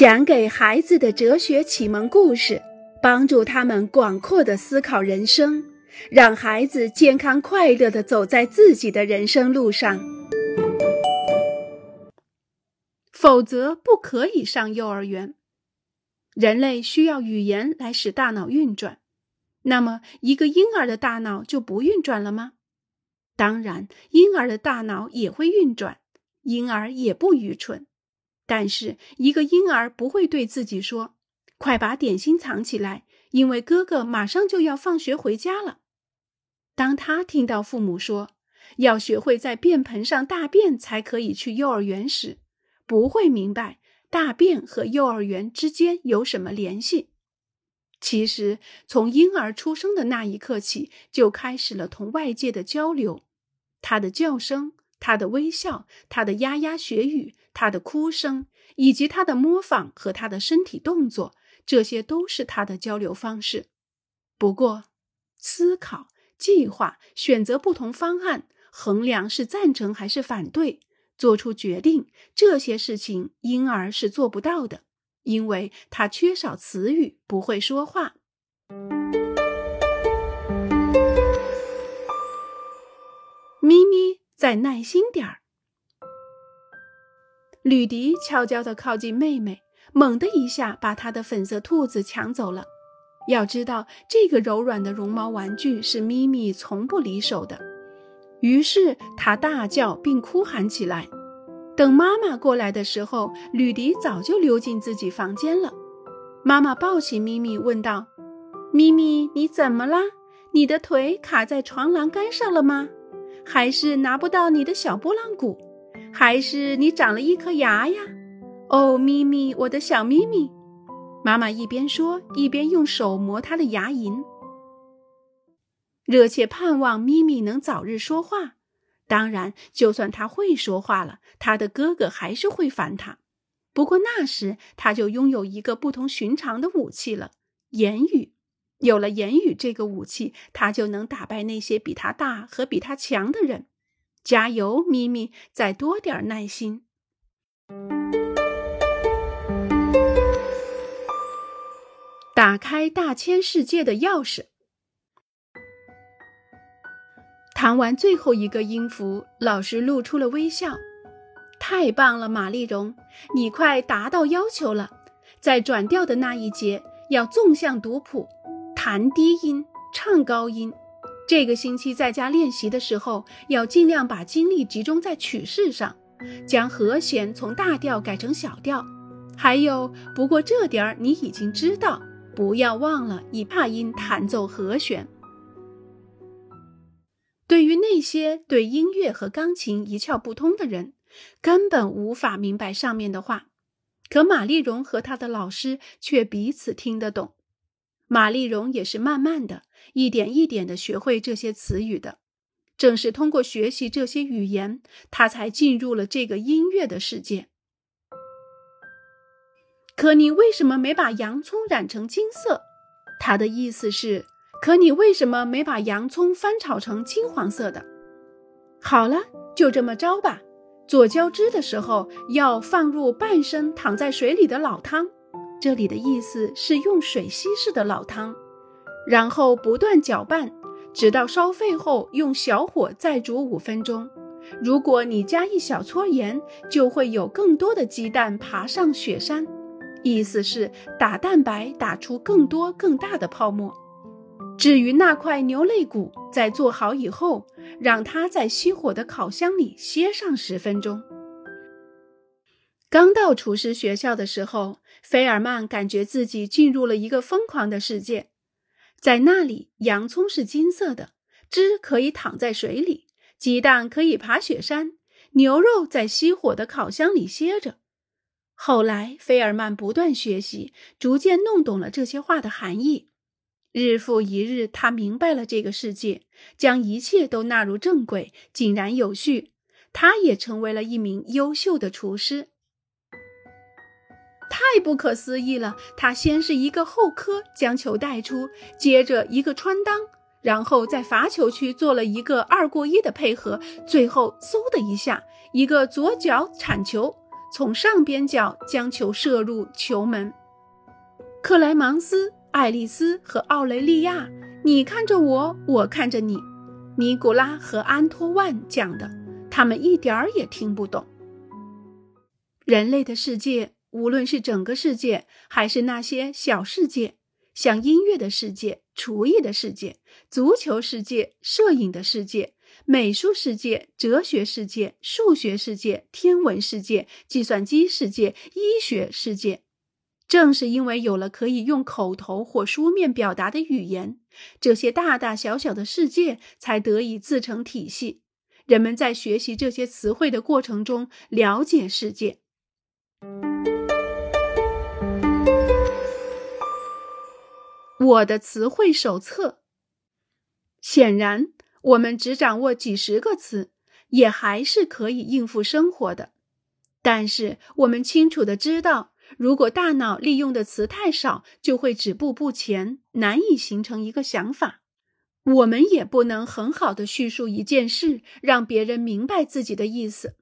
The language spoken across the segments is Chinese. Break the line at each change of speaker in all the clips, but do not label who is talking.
讲给孩子的哲学启蒙故事，帮助他们广阔的思考人生，让孩子健康快乐的走在自己的人生路上。否则，不可以上幼儿园。人类需要语言来使大脑运转，那么一个婴儿的大脑就不运转了吗？当然，婴儿的大脑也会运转，婴儿也不愚蠢。但是，一个婴儿不会对自己说：“快把点心藏起来，因为哥哥马上就要放学回家了。”当他听到父母说要学会在便盆上大便才可以去幼儿园时，不会明白大便和幼儿园之间有什么联系。其实，从婴儿出生的那一刻起，就开始了同外界的交流，他的叫声。他的微笑，他的牙牙学语，他的哭声，以及他的模仿和他的身体动作，这些都是他的交流方式。不过，思考、计划、选择不同方案、衡量是赞成还是反对、做出决定，这些事情婴儿是做不到的，因为他缺少词语，不会说话。咪咪。再耐心点儿。吕迪悄悄地靠近妹妹，猛地一下把她的粉色兔子抢走了。要知道，这个柔软的绒毛玩具是咪咪从不离手的。于是他大叫并哭喊起来。等妈妈过来的时候，吕迪早就溜进自己房间了。妈妈抱起咪咪，问道：“咪咪，你怎么啦？你的腿卡在床栏杆上了吗？”还是拿不到你的小拨浪鼓，还是你长了一颗牙呀？哦，咪咪，我的小咪咪，妈妈一边说一边用手磨她的牙龈，热切盼望咪咪能早日说话。当然，就算他会说话了，他的哥哥还是会烦他。不过那时他就拥有一个不同寻常的武器了——言语。有了言语这个武器，他就能打败那些比他大和比他强的人。加油，咪咪，再多点耐心。打开大千世界的钥匙。弹完最后一个音符，老师露出了微笑。太棒了，玛丽蓉，你快达到要求了。在转调的那一节，要纵向读谱。弹低音，唱高音。这个星期在家练习的时候，要尽量把精力集中在曲式上，将和弦从大调改成小调。还有，不过这点儿你已经知道，不要忘了以帕音弹奏和弦。对于那些对音乐和钢琴一窍不通的人，根本无法明白上面的话。可玛丽荣和她的老师却彼此听得懂。玛丽蓉也是慢慢的一点一点的学会这些词语的。正是通过学习这些语言，她才进入了这个音乐的世界。可你为什么没把洋葱染成金色？他的意思是，可你为什么没把洋葱翻炒成金黄色的？好了，就这么着吧。做浇汁的时候，要放入半升躺在水里的老汤。这里的意思是用水稀释的老汤，然后不断搅拌，直到烧沸后用小火再煮五分钟。如果你加一小撮盐，就会有更多的鸡蛋爬上雪山。意思是打蛋白打出更多更大的泡沫。至于那块牛肋骨，在做好以后，让它在熄火的烤箱里歇上十分钟。刚到厨师学校的时候。菲尔曼感觉自己进入了一个疯狂的世界，在那里，洋葱是金色的，汁可以躺在水里，鸡蛋可以爬雪山，牛肉在熄火的烤箱里歇着。后来，菲尔曼不断学习，逐渐弄懂了这些话的含义。日复一日，他明白了这个世界，将一切都纳入正轨，井然有序。他也成为了一名优秀的厨师。太不可思议了！他先是一个后磕将球带出，接着一个穿裆，然后在罚球区做了一个二过一的配合，最后嗖的一下，一个左脚铲球，从上边角将球射入球门。克莱芒斯、爱丽丝和奥雷利亚，你看着我，我看着你。尼古拉和安托万讲的，他们一点儿也听不懂。人类的世界，无论是整个世界，还是那些小世界，像音乐的世界、厨艺的世界、足球世界、摄影的世界。美术世界、哲学世界、数学世界、天文世界、计算机世界、医学世界，正是因为有了可以用口头或书面表达的语言，这些大大小小的世界才得以自成体系。人们在学习这些词汇的过程中，了解世界。我的词汇手册，显然。我们只掌握几十个词，也还是可以应付生活的。但是我们清楚的知道，如果大脑利用的词太少，就会止步不前，难以形成一个想法。我们也不能很好的叙述一件事，让别人明白自己的意思。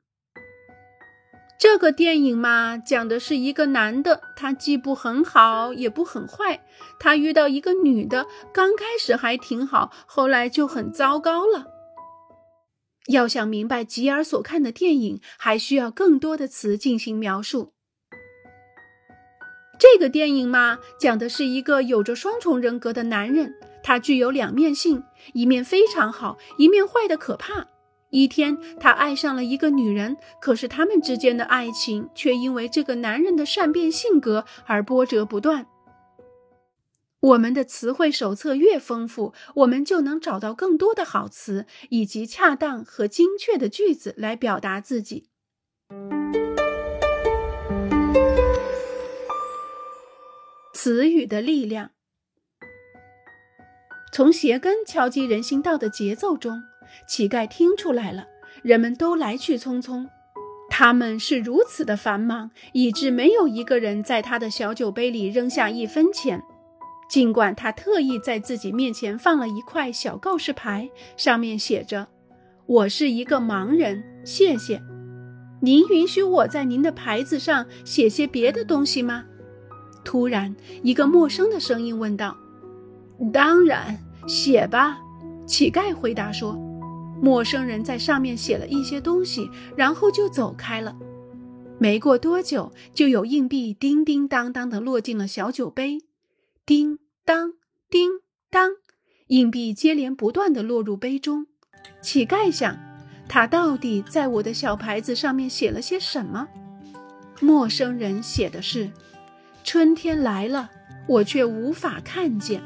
这个电影嘛，讲的是一个男的，他既不很好，也不很坏。他遇到一个女的，刚开始还挺好，后来就很糟糕了。要想明白吉尔所看的电影，还需要更多的词进行描述。这个电影嘛，讲的是一个有着双重人格的男人，他具有两面性，一面非常好，一面坏的可怕。一天，他爱上了一个女人，可是他们之间的爱情却因为这个男人的善变性格而波折不断。我们的词汇手册越丰富，我们就能找到更多的好词以及恰当和精确的句子来表达自己。词语的力量，从鞋跟敲击人行道的节奏中。乞丐听出来了，人们都来去匆匆，他们是如此的繁忙，以致没有一个人在他的小酒杯里扔下一分钱。尽管他特意在自己面前放了一块小告示牌，上面写着：“我是一个盲人，谢谢。您允许我在您的牌子上写些别的东西吗？”突然，一个陌生的声音问道：“当然，写吧。”乞丐回答说。陌生人在上面写了一些东西，然后就走开了。没过多久，就有硬币叮叮当当的落进了小酒杯，叮当叮当，硬币接连不断的落入杯中。乞丐想，他到底在我的小牌子上面写了些什么？陌生人写的是：“春天来了，我却无法看见。”